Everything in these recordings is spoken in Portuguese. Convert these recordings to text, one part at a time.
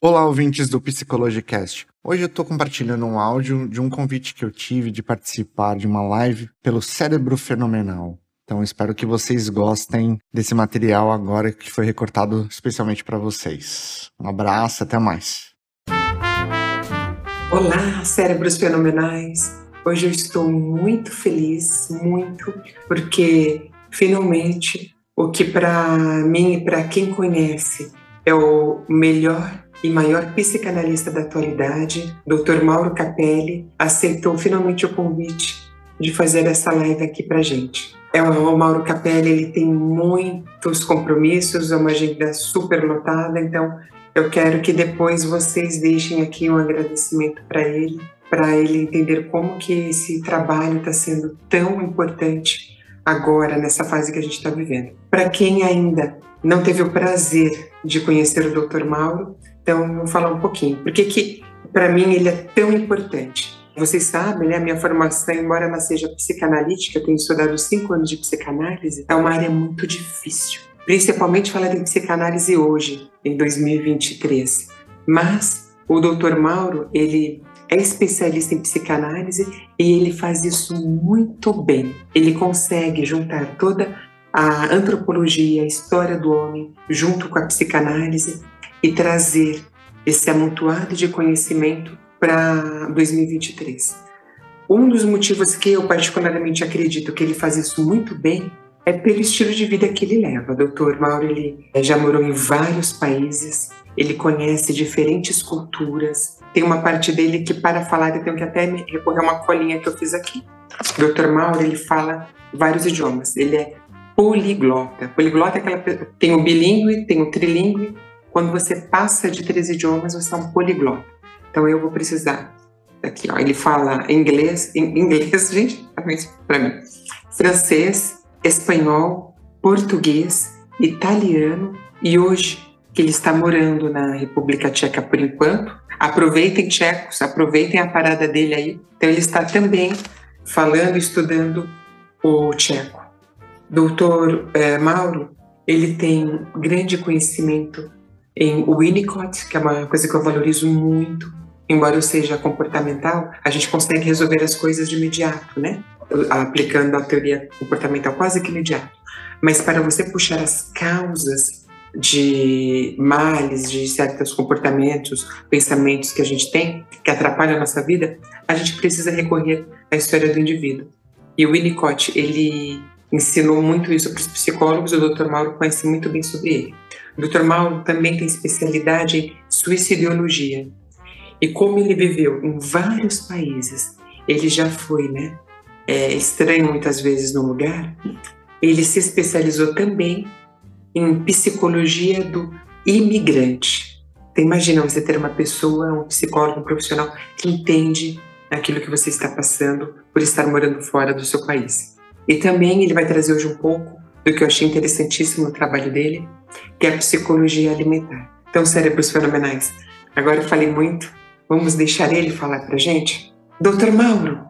Olá, ouvintes do Psicologicast. Hoje eu estou compartilhando um áudio de um convite que eu tive de participar de uma live pelo Cérebro Fenomenal. Então espero que vocês gostem desse material agora que foi recortado especialmente para vocês. Um abraço, até mais. Olá, cérebros fenomenais. Hoje eu estou muito feliz, muito, porque finalmente o que para mim e para quem conhece é o melhor e maior psicanalista da atualidade, Dr. Mauro Capelli, aceitou finalmente o convite de fazer essa live aqui para gente. É o Mauro Capelli, ele tem muitos compromissos, é uma agenda super lotada, então eu quero que depois vocês deixem aqui um agradecimento para ele, para ele entender como que esse trabalho está sendo tão importante agora nessa fase que a gente está vivendo. Para quem ainda não teve o prazer de conhecer o Dr. Mauro, então, vou falar um pouquinho. Por que que, para mim, ele é tão importante? Vocês sabem, né, a minha formação, embora ela seja psicanalítica, eu tenho estudado cinco anos de psicanálise, é uma área muito difícil. Principalmente falar de psicanálise hoje, em 2023. Mas o Dr. Mauro, ele é especialista em psicanálise e ele faz isso muito bem. Ele consegue juntar toda a antropologia, a história do homem, junto com a psicanálise e trazer esse amontoado de conhecimento para 2023. Um dos motivos que eu particularmente acredito que ele faz isso muito bem é pelo estilo de vida que ele leva. O Dr. Mauro ele já morou em vários países, ele conhece diferentes culturas. Tem uma parte dele que para falar eu tenho que até recorrer a uma colinha que eu fiz aqui. O Dr. Mauro ele fala vários idiomas. Ele é poliglota. Poliglota é aquela tem o bilíngue, tem o trilingue quando você passa de três idiomas, você é um poliglota. Então eu vou precisar aqui, ó, ele fala inglês, inglês, gente, para mim, francês, espanhol, português, italiano e hoje que ele está morando na República Tcheca por enquanto, aproveitem tchecos, aproveitem a parada dele aí. Então ele está também falando, estudando o tcheco. Doutor eh, Mauro, ele tem grande conhecimento em Winnicott, que é uma coisa que eu valorizo muito, embora eu seja comportamental, a gente consegue resolver as coisas de imediato, né? Aplicando a teoria comportamental quase que imediato. Mas para você puxar as causas de males, de certos comportamentos, pensamentos que a gente tem, que atrapalham a nossa vida, a gente precisa recorrer à história do indivíduo. E o Winnicott, ele ensinou muito isso para os psicólogos, o Dr. Mauro conhece muito bem sobre ele. O Dr. Mauro também tem especialidade em suicidologia. E como ele viveu em vários países, ele já foi, né, é, estranho muitas vezes no lugar, ele se especializou também em psicologia do imigrante. Então, imagina você ter uma pessoa, um psicólogo, um profissional que entende aquilo que você está passando por estar morando fora do seu país. E também ele vai trazer hoje um pouco do que eu achei interessantíssimo no trabalho dele, que é a psicologia alimentar. Então, cérebros fenomenais. Agora eu falei muito, vamos deixar ele falar para gente? Doutor Mauro,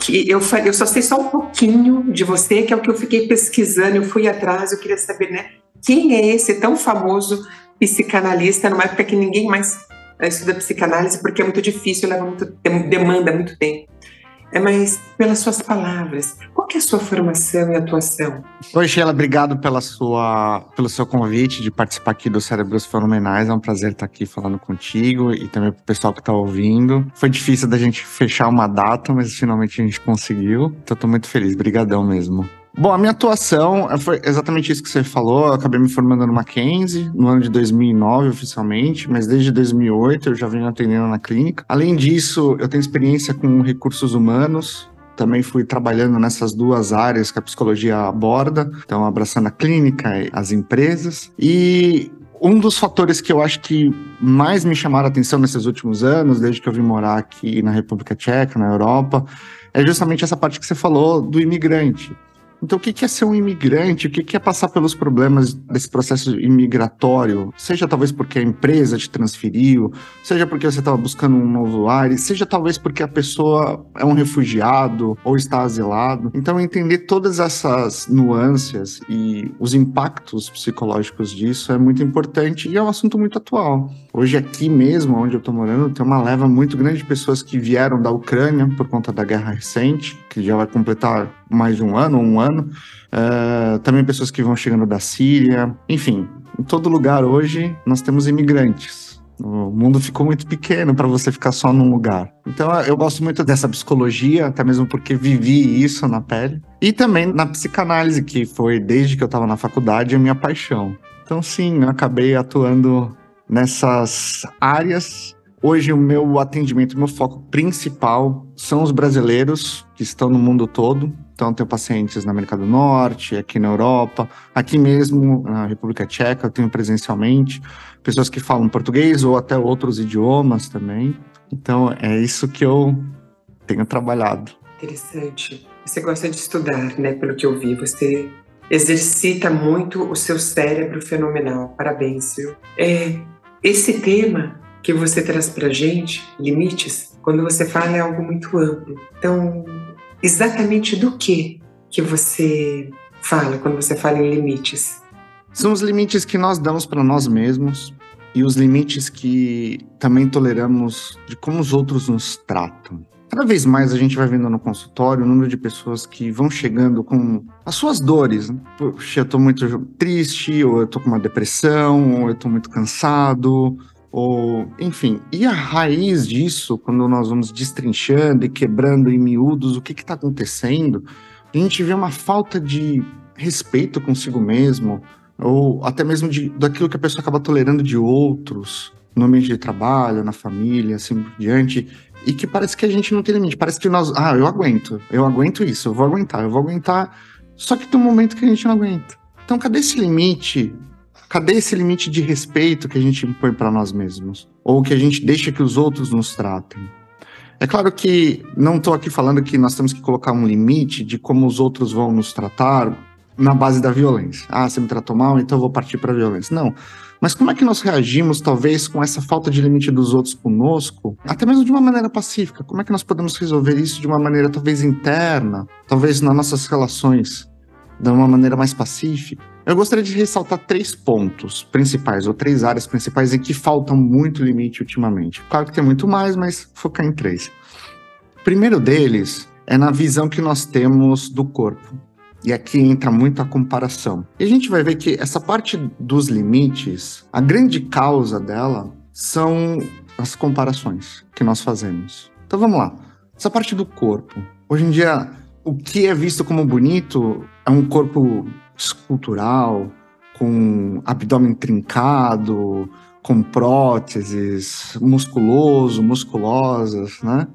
que eu, falei, eu só sei só um pouquinho de você, que é o que eu fiquei pesquisando, eu fui atrás, eu queria saber, né? Quem é esse tão famoso psicanalista numa época que ninguém mais estuda psicanálise, porque é muito difícil, leva muito demanda muito tempo mas pelas suas palavras. Qual é a sua formação e atuação? Oi, Sheila, obrigado pela sua, pelo seu convite de participar aqui do Cérebros Fenomenais. É um prazer estar aqui falando contigo e também para o pessoal que está ouvindo. Foi difícil da gente fechar uma data, mas finalmente a gente conseguiu. Então, estou muito feliz. Obrigadão mesmo. Bom, a minha atuação eh, foi exatamente isso que você falou. Eu acabei me formando no Mackenzie no ano de 2009 oficialmente, mas desde 2008 eu já venho atendendo na clínica. Além disso, eu tenho experiência com recursos humanos, também fui trabalhando nessas duas áreas que a psicologia aborda, então abraçando a clínica e as empresas. E um dos fatores que eu acho que mais me chamaram a atenção nesses últimos anos, desde que eu vim morar aqui na República Tcheca, na Europa, é justamente essa parte que você falou do imigrante. Então, o que é ser um imigrante? O que é passar pelos problemas desse processo imigratório? Seja talvez porque a empresa te transferiu, seja porque você estava buscando um novo ar, seja talvez porque a pessoa é um refugiado ou está asilado. Então, entender todas essas nuances e os impactos psicológicos disso é muito importante e é um assunto muito atual. Hoje, aqui mesmo, onde eu estou morando, tem uma leva muito grande de pessoas que vieram da Ucrânia por conta da guerra recente, que já vai completar mais um ano, um ano. Uh, também pessoas que vão chegando da Síria. Enfim, em todo lugar hoje nós temos imigrantes. O mundo ficou muito pequeno para você ficar só num lugar. Então eu gosto muito dessa psicologia, até mesmo porque vivi isso na pele. E também na psicanálise, que foi desde que eu estava na faculdade a minha paixão. Então sim, eu acabei atuando nessas áreas Hoje, o meu atendimento, o meu foco principal são os brasileiros que estão no mundo todo. Então, tenho pacientes na América do Norte, aqui na Europa, aqui mesmo na República Tcheca, eu tenho presencialmente pessoas que falam português ou até outros idiomas também. Então, é isso que eu tenho trabalhado. Interessante. Você gosta de estudar, né? Pelo que eu vi, você exercita muito o seu cérebro fenomenal. Parabéns, viu? É, esse tema que você traz para gente, limites, quando você fala é algo muito amplo. Então, exatamente do que que você fala quando você fala em limites? São os limites que nós damos para nós mesmos e os limites que também toleramos de como os outros nos tratam. Cada vez mais a gente vai vendo no consultório o número de pessoas que vão chegando com as suas dores. Né? Puxa, eu tô muito triste, ou eu tô com uma depressão, ou eu tô muito cansado, ou enfim. E a raiz disso, quando nós vamos destrinchando e quebrando em miúdos o que está acontecendo, a gente vê uma falta de respeito consigo mesmo, ou até mesmo de, daquilo que a pessoa acaba tolerando de outros, no ambiente de trabalho, na família, assim por diante, e que parece que a gente não tem limite, parece que nós, ah, eu aguento, eu aguento isso, eu vou aguentar, eu vou aguentar, só que tem um momento que a gente não aguenta. Então, cadê esse limite Cadê esse limite de respeito que a gente impõe para nós mesmos? Ou que a gente deixa que os outros nos tratem? É claro que não estou aqui falando que nós temos que colocar um limite de como os outros vão nos tratar na base da violência. Ah, você me tratou mal, então eu vou partir para a violência. Não. Mas como é que nós reagimos, talvez, com essa falta de limite dos outros conosco, até mesmo de uma maneira pacífica? Como é que nós podemos resolver isso de uma maneira talvez interna, talvez nas nossas relações, de uma maneira mais pacífica? Eu gostaria de ressaltar três pontos principais, ou três áreas principais em que faltam muito limite ultimamente. Claro que tem muito mais, mas focar em três. O primeiro deles é na visão que nós temos do corpo. E aqui entra muito a comparação. E a gente vai ver que essa parte dos limites, a grande causa dela são as comparações que nós fazemos. Então vamos lá. Essa parte do corpo. Hoje em dia, o que é visto como bonito é um corpo escultural, com abdômen trincado, com próteses, musculoso, musculosas, né?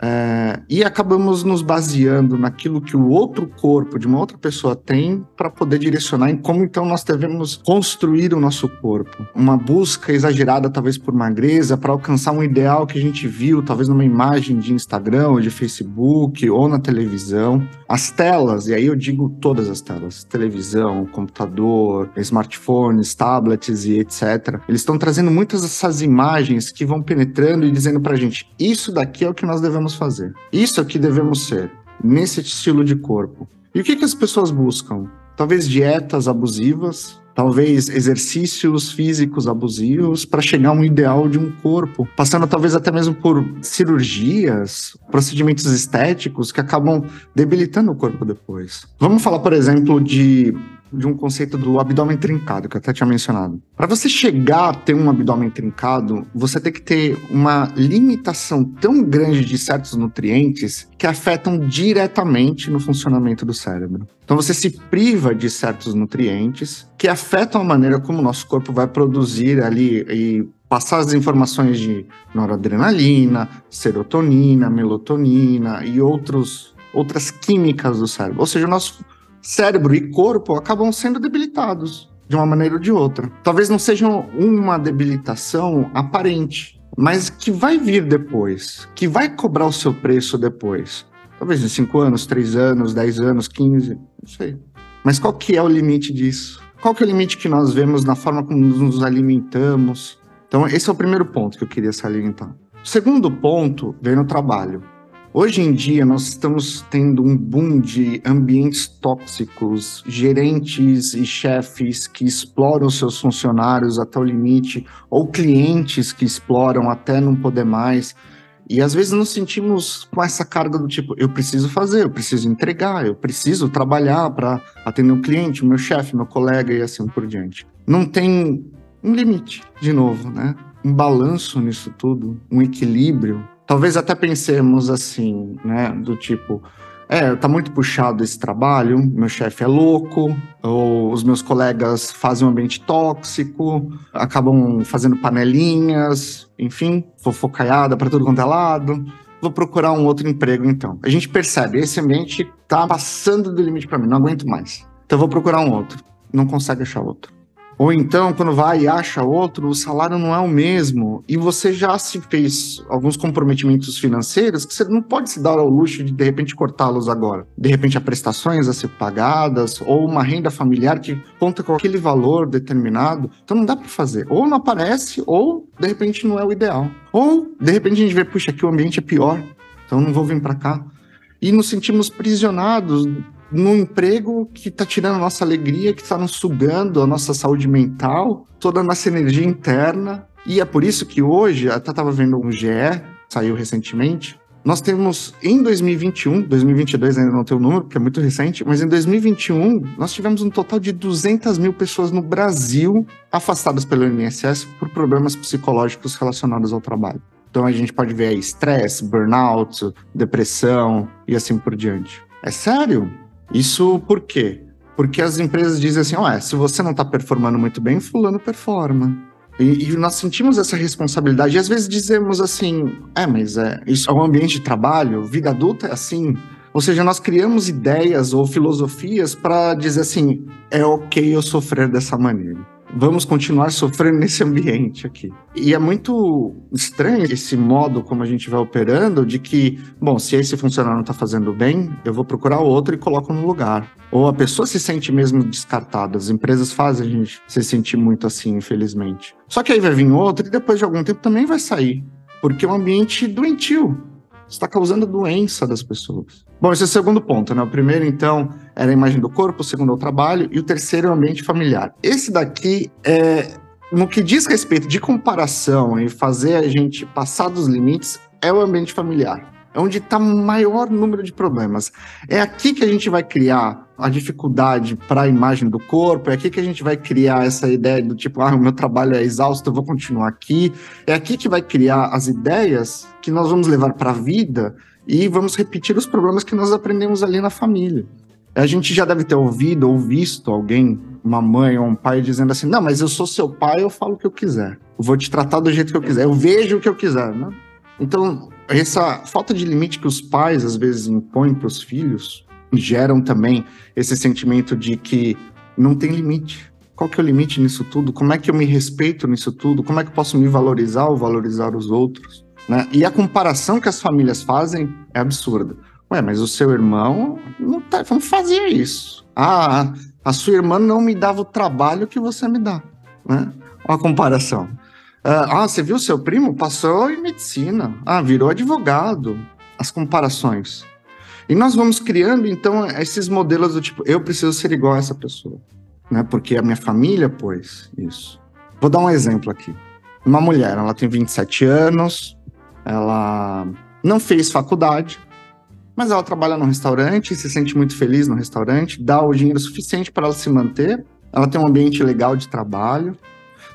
É, e acabamos nos baseando naquilo que o outro corpo de uma outra pessoa tem para poder direcionar em como então nós devemos construir o nosso corpo. Uma busca exagerada, talvez por magreza, para alcançar um ideal que a gente viu, talvez numa imagem de Instagram ou de Facebook ou na televisão. As telas, e aí eu digo todas as telas: televisão, computador, smartphones, tablets e etc. Eles estão trazendo muitas dessas imagens que vão penetrando e dizendo para a gente: isso daqui é o que nós devemos devemos fazer. Isso é o que devemos ser, nesse estilo de corpo. E o que, que as pessoas buscam? Talvez dietas abusivas, talvez exercícios físicos abusivos para chegar a um ideal de um corpo, passando talvez até mesmo por cirurgias, procedimentos estéticos que acabam debilitando o corpo depois. Vamos falar, por exemplo, de de um conceito do abdômen trincado, que eu até tinha mencionado. Para você chegar a ter um abdômen trincado, você tem que ter uma limitação tão grande de certos nutrientes que afetam diretamente no funcionamento do cérebro. Então você se priva de certos nutrientes que afetam a maneira como o nosso corpo vai produzir ali e passar as informações de noradrenalina, serotonina, melatonina e outros, outras químicas do cérebro. Ou seja, o nosso cérebro e corpo acabam sendo debilitados de uma maneira ou de outra. Talvez não seja uma debilitação aparente, mas que vai vir depois, que vai cobrar o seu preço depois. Talvez em 5 anos, 3 anos, 10 anos, 15, não sei. Mas qual que é o limite disso? Qual que é o limite que nós vemos na forma como nos alimentamos? Então, esse é o primeiro ponto que eu queria salientar. O segundo ponto vem no trabalho. Hoje em dia, nós estamos tendo um boom de ambientes tóxicos, gerentes e chefes que exploram seus funcionários até o limite, ou clientes que exploram até não poder mais. E às vezes nos sentimos com essa carga do tipo: eu preciso fazer, eu preciso entregar, eu preciso trabalhar para atender o cliente, meu chefe, meu colega e assim por diante. Não tem um limite, de novo, né? Um balanço nisso tudo, um equilíbrio talvez até pensemos assim, né, do tipo, é, tá muito puxado esse trabalho, meu chefe é louco, ou os meus colegas fazem um ambiente tóxico, acabam fazendo panelinhas, enfim, fofocaiada para tudo quanto é lado. Vou procurar um outro emprego então. A gente percebe, esse ambiente tá passando do limite para mim, não aguento mais. Então vou procurar um outro. Não consegue achar outro. Ou então, quando vai e acha outro, o salário não é o mesmo. E você já se fez alguns comprometimentos financeiros que você não pode se dar ao luxo de, de repente, cortá-los agora. De repente, há prestações a ser pagadas, ou uma renda familiar que conta com aquele valor determinado. Então, não dá para fazer. Ou não aparece, ou, de repente, não é o ideal. Ou, de repente, a gente vê, puxa, aqui o ambiente é pior, então não vou vir para cá. E nos sentimos prisionados num emprego que está tirando a nossa alegria, que está nos sugando a nossa saúde mental, toda a nossa energia interna. E é por isso que hoje, até estava vendo um GE, saiu recentemente, nós temos em 2021, 2022 ainda não tem o número, porque é muito recente, mas em 2021 nós tivemos um total de 200 mil pessoas no Brasil afastadas pelo INSS por problemas psicológicos relacionados ao trabalho. Então a gente pode ver aí estresse, burnout, depressão e assim por diante. É sério? Isso por quê? Porque as empresas dizem assim: ó, se você não está performando muito bem, fulano performa. E, e, nós sentimos essa responsabilidade. E às vezes dizemos assim: é, mas é, isso é um ambiente de trabalho, vida adulta é assim. Ou seja, nós criamos ideias ou filosofias para dizer assim: é ok eu sofrer dessa maneira vamos continuar sofrendo nesse ambiente aqui. E é muito estranho esse modo como a gente vai operando de que, bom, se esse funcionário não está fazendo bem, eu vou procurar outro e coloco no lugar. Ou a pessoa se sente mesmo descartada. As empresas fazem a gente se sentir muito assim, infelizmente. Só que aí vai vir outro e depois de algum tempo também vai sair. Porque é um ambiente doentio está causando doença das pessoas. Bom, esse é o segundo ponto, né? O primeiro, então, era a imagem do corpo, o segundo é o trabalho, e o terceiro é o ambiente familiar. Esse daqui é. No que diz respeito de comparação e fazer a gente passar dos limites, é o ambiente familiar. É onde está o maior número de problemas. É aqui que a gente vai criar a dificuldade para a imagem do corpo, é aqui que a gente vai criar essa ideia do tipo, ah, o meu trabalho é exausto, eu vou continuar aqui. É aqui que vai criar as ideias que nós vamos levar para a vida e vamos repetir os problemas que nós aprendemos ali na família. A gente já deve ter ouvido ou visto alguém, uma mãe ou um pai, dizendo assim: Não, mas eu sou seu pai, eu falo o que eu quiser. Eu vou te tratar do jeito que eu quiser, eu vejo o que eu quiser. Né? Então, essa falta de limite que os pais às vezes impõem para os filhos geram também esse sentimento de que não tem limite. Qual que é o limite nisso tudo? Como é que eu me respeito nisso tudo? Como é que eu posso me valorizar ou valorizar os outros? Né? E a comparação que as famílias fazem é absurda. Ué, mas o seu irmão não, tá, não fazia isso. Ah, a sua irmã não me dava o trabalho que você me dá. Né? Uma comparação. Ah, ah, você viu seu primo? Passou em medicina. Ah, virou advogado. As comparações. E nós vamos criando, então, esses modelos do tipo, eu preciso ser igual a essa pessoa. Né? Porque a minha família pôs isso. Vou dar um exemplo aqui. Uma mulher, ela tem 27 anos, ela não fez faculdade, mas ela trabalha no restaurante, se sente muito feliz no restaurante, dá o dinheiro suficiente para ela se manter, ela tem um ambiente legal de trabalho,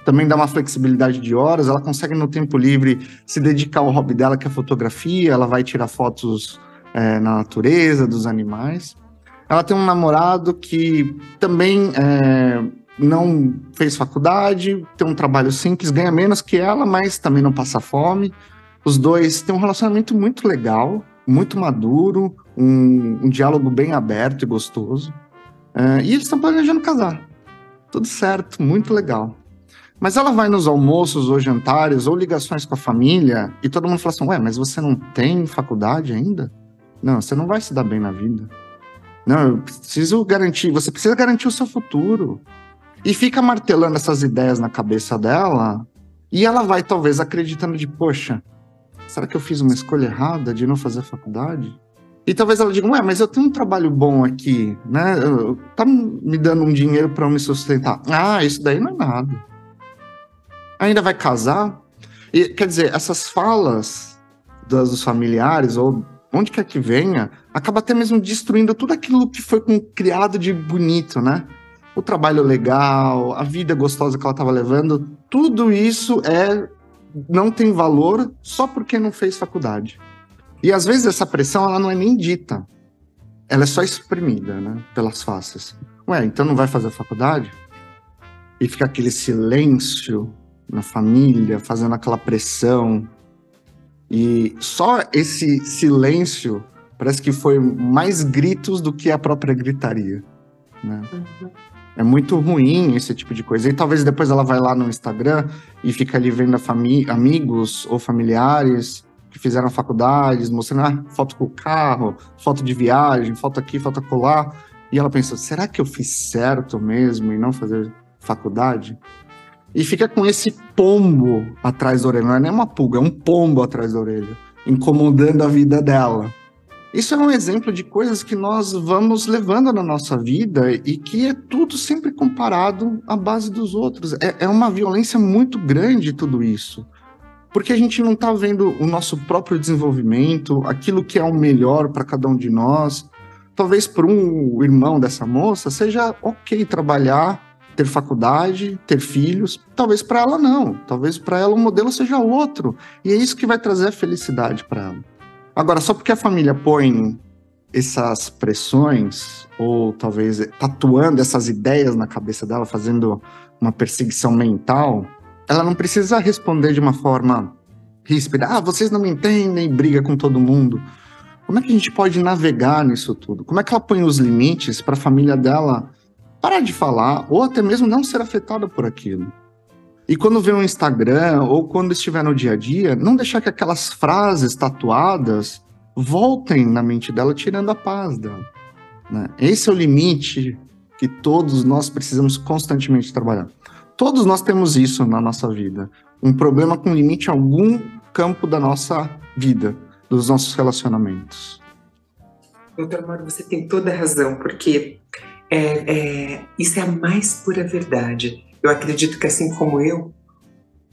também dá uma flexibilidade de horas, ela consegue no tempo livre se dedicar ao hobby dela, que é fotografia, ela vai tirar fotos é, na natureza, dos animais. Ela tem um namorado que também é, não fez faculdade, tem um trabalho simples, ganha menos que ela, mas também não passa fome. Os dois têm um relacionamento muito legal, muito maduro, um, um diálogo bem aberto e gostoso. É, e eles estão planejando casar. Tudo certo, muito legal. Mas ela vai nos almoços ou jantares ou ligações com a família e todo mundo fala assim: Ué, mas você não tem faculdade ainda? Não, você não vai se dar bem na vida. Não, eu preciso garantir, você precisa garantir o seu futuro. E fica martelando essas ideias na cabeça dela, e ela vai talvez acreditando de, poxa, será que eu fiz uma escolha errada de não fazer a faculdade? E talvez ela diga, ué, mas eu tenho um trabalho bom aqui, né? Tá me dando um dinheiro para me sustentar. Ah, isso daí não é nada. Ainda vai casar? E, quer dizer, essas falas dos familiares, ou onde quer que venha, acaba até mesmo destruindo tudo aquilo que foi criado de bonito, né? O trabalho legal, a vida gostosa que ela estava levando, tudo isso é não tem valor só porque não fez faculdade. E às vezes essa pressão ela não é nem dita, ela é só exprimida, né, pelas faces. Ué, então não vai fazer faculdade? E fica aquele silêncio na família, fazendo aquela pressão. E só esse silêncio parece que foi mais gritos do que a própria gritaria. Né? Uhum. É muito ruim esse tipo de coisa. E talvez depois ela vai lá no Instagram e fica ali vendo amigos ou familiares que fizeram faculdades, mostrando ah, foto com o carro, foto de viagem, foto aqui, foto colar. E ela pensa, será que eu fiz certo mesmo em não fazer faculdade? E fica com esse pombo atrás da orelha. Não é nem uma pulga, é um pombo atrás da orelha, incomodando a vida dela. Isso é um exemplo de coisas que nós vamos levando na nossa vida e que é tudo sempre comparado à base dos outros. É, é uma violência muito grande tudo isso porque a gente não está vendo o nosso próprio desenvolvimento, aquilo que é o melhor para cada um de nós. Talvez para um irmão dessa moça seja ok trabalhar, ter faculdade, ter filhos. Talvez para ela não. Talvez para ela o modelo seja outro. E é isso que vai trazer a felicidade para ela. Agora, só porque a família põe essas pressões, ou talvez tatuando essas ideias na cabeça dela, fazendo uma perseguição mental, ela não precisa responder de uma forma ríspida. Ah, vocês não me entendem, briga com todo mundo. Como é que a gente pode navegar nisso tudo? Como é que ela põe os limites para a família dela parar de falar ou até mesmo não ser afetada por aquilo? E quando vê um Instagram ou quando estiver no dia a dia, não deixar que aquelas frases tatuadas voltem na mente dela, tirando a paz dela. Né? Esse é o limite que todos nós precisamos constantemente trabalhar. Todos nós temos isso na nossa vida. Um problema com limite a algum campo da nossa vida, dos nossos relacionamentos. Doutor Mauro, você tem toda a razão, porque é, é, isso é a mais pura verdade. Eu acredito que, assim como eu,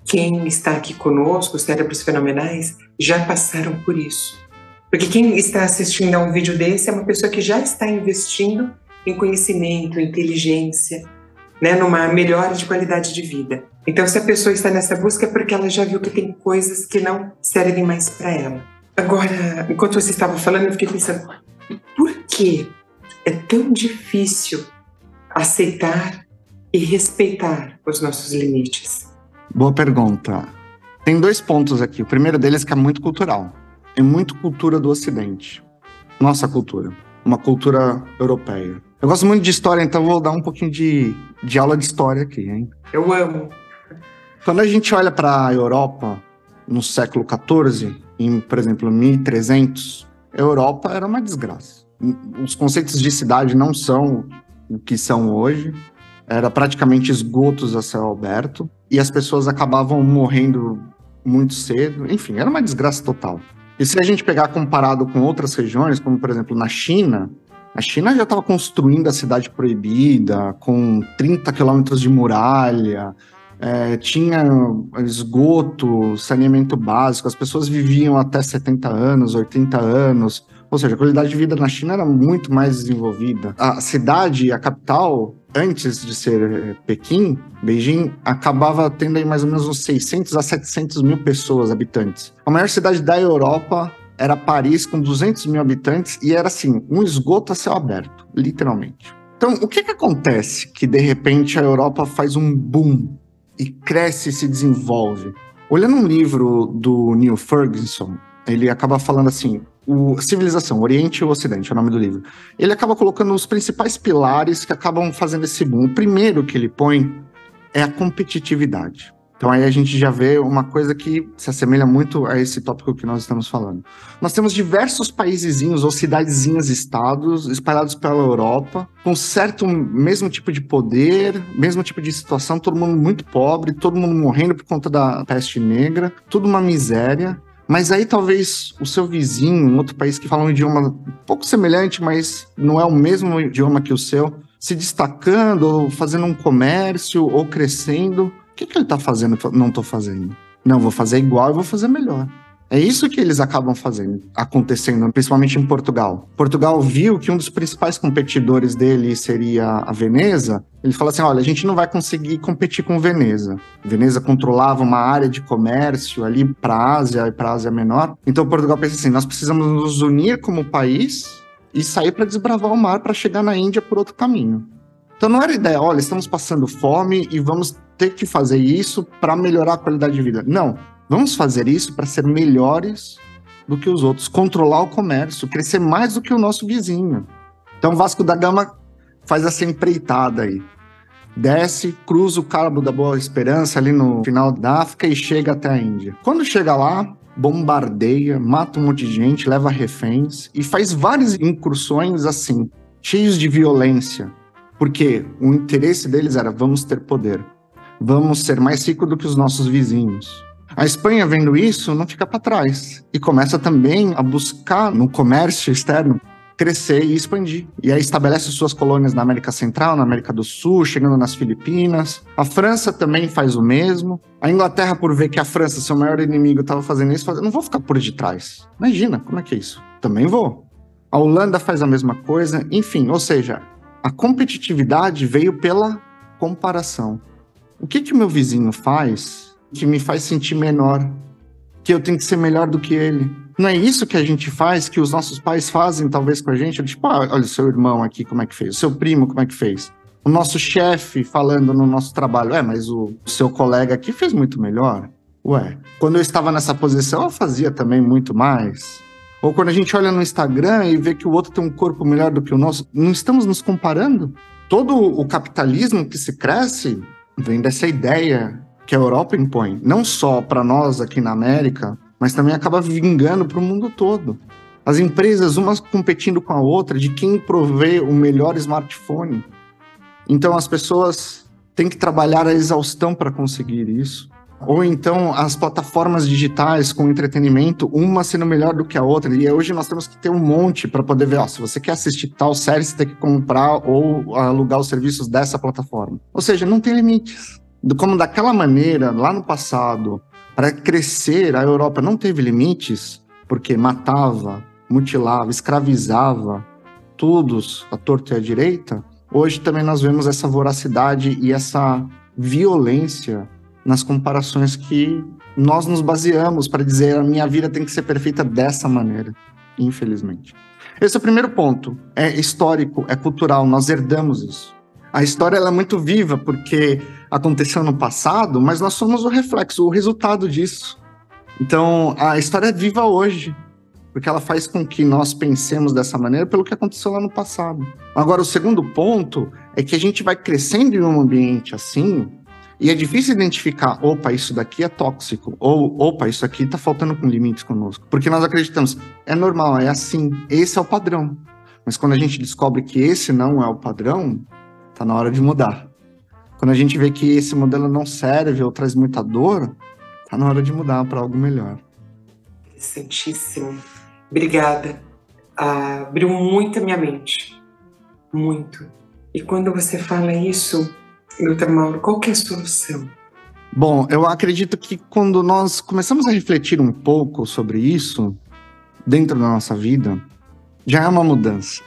quem está aqui conosco, os cérebros fenomenais, já passaram por isso. Porque quem está assistindo a um vídeo desse é uma pessoa que já está investindo em conhecimento, inteligência, né, numa melhora de qualidade de vida. Então, se a pessoa está nessa busca, é porque ela já viu que tem coisas que não servem mais para ela. Agora, enquanto você estava falando, eu fiquei pensando, por que é tão difícil aceitar e respeitar os nossos limites? Boa pergunta. Tem dois pontos aqui. O primeiro deles é que é muito cultural. É muito cultura do Ocidente. Nossa cultura. Uma cultura europeia. Eu gosto muito de história, então vou dar um pouquinho de, de aula de história aqui, hein? Eu amo. Quando a gente olha para a Europa no século XIV, em, por exemplo, 1300, a Europa era uma desgraça. Os conceitos de cidade não são o que são hoje. Era praticamente esgotos a céu aberto e as pessoas acabavam morrendo muito cedo. Enfim, era uma desgraça total. E se a gente pegar comparado com outras regiões, como por exemplo na China, a China já estava construindo a cidade proibida, com 30 quilômetros de muralha, é, tinha esgoto, saneamento básico, as pessoas viviam até 70 anos, 80 anos, ou seja, a qualidade de vida na China era muito mais desenvolvida. A cidade, a capital, antes de ser é, Pequim, Beijing, acabava tendo aí mais ou menos uns 600 a 700 mil pessoas, habitantes. A maior cidade da Europa era Paris com 200 mil habitantes e era assim, um esgoto a céu aberto, literalmente. Então, o que que acontece que de repente a Europa faz um boom e cresce e se desenvolve? Olhando um livro do Neil Ferguson, ele acaba falando assim, o Civilização, Oriente e Ocidente, é o nome do livro. Ele acaba colocando os principais pilares que acabam fazendo esse boom. O primeiro que ele põe é a competitividade. Então aí a gente já vê uma coisa que se assemelha muito a esse tópico que nós estamos falando. Nós temos diversos paísezinhos ou cidadezinhas estados espalhados pela Europa, com certo mesmo tipo de poder, mesmo tipo de situação, todo mundo muito pobre, todo mundo morrendo por conta da peste negra, tudo uma miséria. Mas aí talvez o seu vizinho, um outro país que fala um idioma um pouco semelhante, mas não é o mesmo idioma que o seu, se destacando, ou fazendo um comércio, ou crescendo, que, que ele está fazendo que eu não estou fazendo? Não, vou fazer igual e vou fazer melhor. É isso que eles acabam fazendo, acontecendo, principalmente em Portugal. Portugal viu que um dos principais competidores dele seria a Veneza. Ele falou assim: olha, a gente não vai conseguir competir com Veneza. Veneza controlava uma área de comércio ali para a Ásia e para a Ásia Menor. Então Portugal pensa assim: nós precisamos nos unir como país e sair para desbravar o mar para chegar na Índia por outro caminho. Então não era ideia, olha, estamos passando fome e vamos ter que fazer isso para melhorar a qualidade de vida. Não, vamos fazer isso para ser melhores do que os outros, controlar o comércio, crescer mais do que o nosso vizinho. Então Vasco da Gama faz essa empreitada aí. Desce, cruza o Cabo da Boa Esperança ali no final da África e chega até a Índia. Quando chega lá, bombardeia, mata um monte de gente, leva reféns e faz várias incursões assim, cheios de violência, porque o interesse deles era vamos ter poder, vamos ser mais ricos do que os nossos vizinhos. A Espanha, vendo isso, não fica para trás e começa também a buscar no comércio externo crescer e expandir. E aí estabelece suas colônias na América Central, na América do Sul, chegando nas Filipinas. A França também faz o mesmo. A Inglaterra, por ver que a França, seu maior inimigo, estava fazendo isso, faz... não vou ficar por detrás. Imagina, como é que é isso? Também vou. A Holanda faz a mesma coisa. Enfim, ou seja, a competitividade veio pela comparação. O que que meu vizinho faz que me faz sentir menor? Que eu tenho que ser melhor do que ele? Não é isso que a gente faz, que os nossos pais fazem talvez com a gente? Tipo, ah, olha o seu irmão aqui como é que fez, o seu primo como é que fez. O nosso chefe falando no nosso trabalho, é, mas o seu colega aqui fez muito melhor. Ué, quando eu estava nessa posição, eu fazia também muito mais. Ou quando a gente olha no Instagram e vê que o outro tem um corpo melhor do que o nosso, não estamos nos comparando? Todo o capitalismo que se cresce vem dessa ideia que a Europa impõe, não só para nós aqui na América, mas também acaba vingando para o mundo todo. As empresas, umas competindo com a outra, de quem provê o melhor smartphone. Então as pessoas têm que trabalhar a exaustão para conseguir isso. Ou então as plataformas digitais com entretenimento, uma sendo melhor do que a outra. E hoje nós temos que ter um monte para poder ver, ó, se você quer assistir tal série, você tem que comprar ou alugar os serviços dessa plataforma. Ou seja, não tem limites. Como daquela maneira, lá no passado, para crescer, a Europa não teve limites, porque matava, mutilava, escravizava todos a torta e a direita. Hoje também nós vemos essa voracidade e essa violência nas comparações que nós nos baseamos para dizer a minha vida tem que ser perfeita dessa maneira, infelizmente. Esse é o primeiro ponto. É histórico, é cultural, nós herdamos isso. A história é muito viva porque aconteceu no passado, mas nós somos o reflexo, o resultado disso. Então, a história é viva hoje, porque ela faz com que nós pensemos dessa maneira pelo que aconteceu lá no passado. Agora, o segundo ponto é que a gente vai crescendo em um ambiente assim, e é difícil identificar, opa, isso daqui é tóxico, ou opa, isso aqui tá faltando com limites conosco. Porque nós acreditamos, é normal, é assim, esse é o padrão. Mas quando a gente descobre que esse não é o padrão, tá na hora de mudar. Quando a gente vê que esse modelo não serve ou traz muita dor, tá na hora de mudar para algo melhor. Interessantíssimo. Obrigada. Ah, abriu muito a minha mente. Muito. E quando você fala isso, Doutor Mauro, qual que é a solução? Bom, eu acredito que quando nós começamos a refletir um pouco sobre isso dentro da nossa vida, já é uma mudança.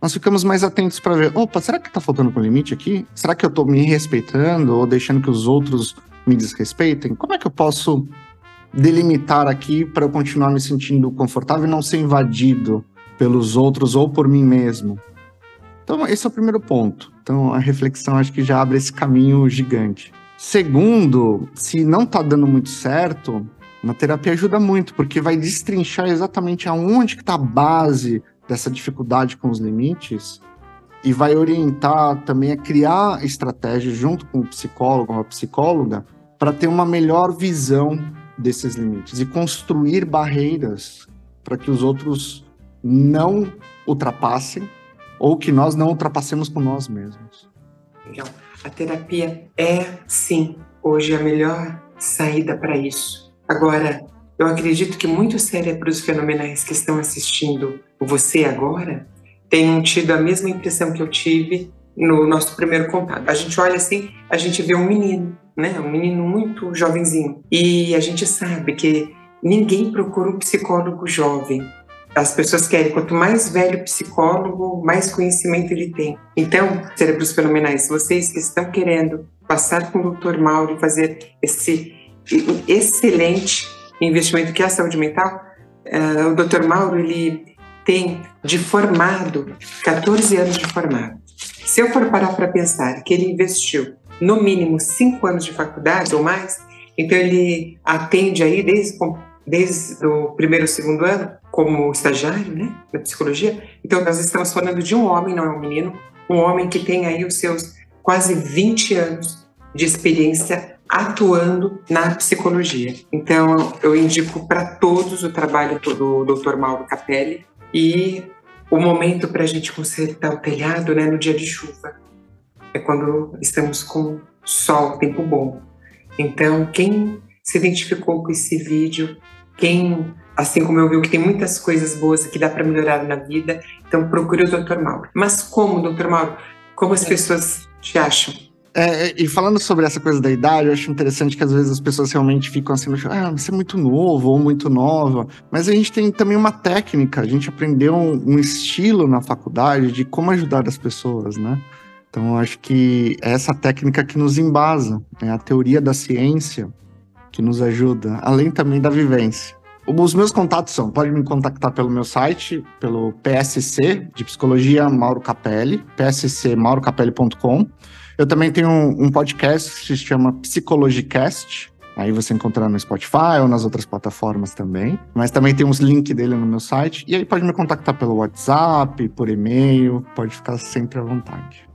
Nós ficamos mais atentos para ver, opa, será que está faltando com limite aqui? Será que eu estou me respeitando ou deixando que os outros me desrespeitem? Como é que eu posso delimitar aqui para eu continuar me sentindo confortável e não ser invadido pelos outros ou por mim mesmo? Então, esse é o primeiro ponto. Então, a reflexão acho que já abre esse caminho gigante. Segundo, se não está dando muito certo, uma terapia ajuda muito, porque vai destrinchar exatamente aonde que está a base dessa dificuldade com os limites e vai orientar também a criar estratégias junto com o psicólogo ou a psicóloga para ter uma melhor visão desses limites e construir barreiras para que os outros não ultrapassem ou que nós não ultrapassemos com nós mesmos. Legal. A terapia é, sim, hoje a melhor saída para isso. Agora, eu acredito que muitos cérebros fenomenais que estão assistindo você agora tenham tido a mesma impressão que eu tive no nosso primeiro contato. A gente olha assim, a gente vê um menino, né? Um menino muito jovenzinho. E a gente sabe que ninguém procura um psicólogo jovem. As pessoas querem, quanto mais velho o psicólogo, mais conhecimento ele tem. Então, cérebros fenomenais, vocês que estão querendo passar com o Dr. Mauro e fazer esse excelente investimento que é a saúde mental, uh, o Dr. Mauro, ele tem de formado 14 anos de formado. Se eu for parar para pensar que ele investiu no mínimo 5 anos de faculdade ou mais, então ele atende aí desde, desde o primeiro ou segundo ano como estagiário, né, na psicologia. Então nós estamos falando de um homem, não é um menino, um homem que tem aí os seus quase 20 anos de experiência atuando na psicologia. Então eu indico para todos o trabalho do Dr. Mauro Capelli, e o momento para a gente consertar o telhado né, no dia de chuva é quando estamos com sol, tempo bom. Então, quem se identificou com esse vídeo, quem, assim como eu vi que tem muitas coisas boas que dá para melhorar na vida, então procure o Dr. Mauro. Mas como, Dr. Mauro? Como as é. pessoas te acham? É, e falando sobre essa coisa da idade, eu acho interessante que às vezes as pessoas realmente ficam assim, ah, você é muito novo ou muito nova. Mas a gente tem também uma técnica, a gente aprendeu um, um estilo na faculdade de como ajudar as pessoas, né? Então, eu acho que é essa técnica que nos embasa, é a teoria da ciência que nos ajuda, além também da vivência. Os meus contatos são, pode me contactar pelo meu site, pelo PSC, de Psicologia Mauro Capelli, pscmaurocapelli.com. Eu também tenho um, um podcast que se chama Psicologicast. Aí você encontra no Spotify ou nas outras plataformas também. Mas também tem uns links dele no meu site. E aí pode me contactar pelo WhatsApp, por e-mail, pode ficar sempre à vontade.